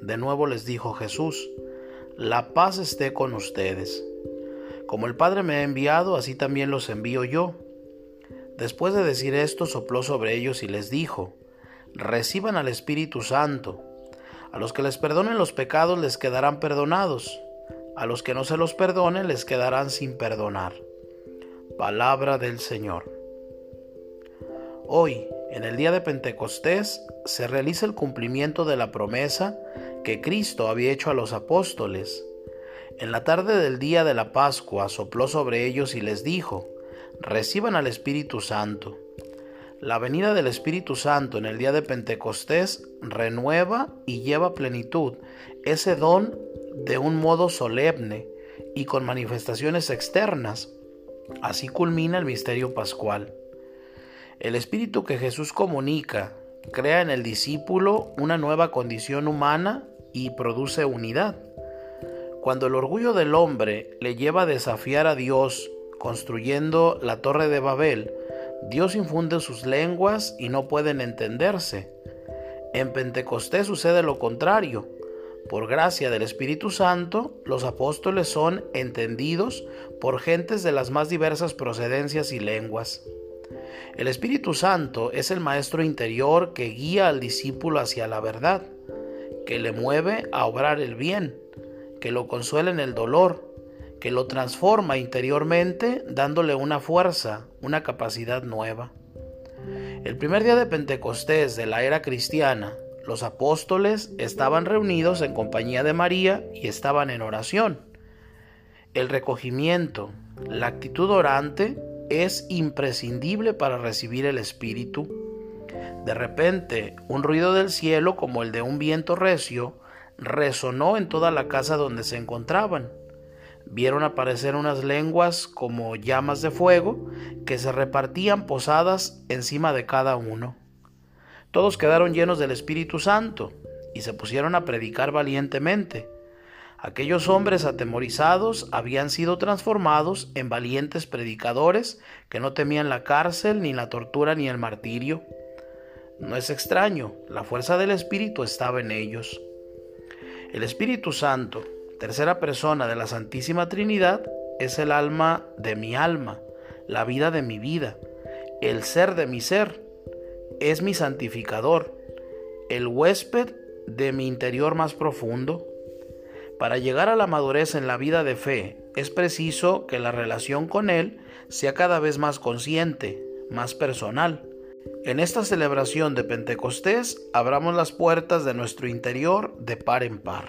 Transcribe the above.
De nuevo les dijo Jesús, La paz esté con ustedes. Como el Padre me ha enviado, así también los envío yo. Después de decir esto, sopló sobre ellos y les dijo, Reciban al Espíritu Santo. A los que les perdonen los pecados les quedarán perdonados. A los que no se los perdonen les quedarán sin perdonar. Palabra del Señor. Hoy, en el día de Pentecostés, se realiza el cumplimiento de la promesa que Cristo había hecho a los apóstoles. En la tarde del día de la Pascua sopló sobre ellos y les dijo, reciban al Espíritu Santo. La venida del Espíritu Santo en el día de Pentecostés renueva y lleva plenitud ese don de un modo solemne y con manifestaciones externas Así culmina el misterio pascual. El espíritu que Jesús comunica crea en el discípulo una nueva condición humana y produce unidad. Cuando el orgullo del hombre le lleva a desafiar a Dios construyendo la torre de Babel, Dios infunde sus lenguas y no pueden entenderse. En Pentecostés sucede lo contrario. Por gracia del Espíritu Santo, los apóstoles son entendidos por gentes de las más diversas procedencias y lenguas. El Espíritu Santo es el maestro interior que guía al discípulo hacia la verdad, que le mueve a obrar el bien, que lo consuela en el dolor, que lo transforma interiormente dándole una fuerza, una capacidad nueva. El primer día de Pentecostés de la era cristiana, los apóstoles estaban reunidos en compañía de María y estaban en oración. El recogimiento, la actitud orante es imprescindible para recibir el Espíritu. De repente, un ruido del cielo como el de un viento recio resonó en toda la casa donde se encontraban. Vieron aparecer unas lenguas como llamas de fuego que se repartían posadas encima de cada uno. Todos quedaron llenos del Espíritu Santo y se pusieron a predicar valientemente. Aquellos hombres atemorizados habían sido transformados en valientes predicadores que no temían la cárcel, ni la tortura, ni el martirio. No es extraño, la fuerza del Espíritu estaba en ellos. El Espíritu Santo, tercera persona de la Santísima Trinidad, es el alma de mi alma, la vida de mi vida, el ser de mi ser es mi santificador, el huésped de mi interior más profundo. Para llegar a la madurez en la vida de fe es preciso que la relación con Él sea cada vez más consciente, más personal. En esta celebración de Pentecostés abramos las puertas de nuestro interior de par en par.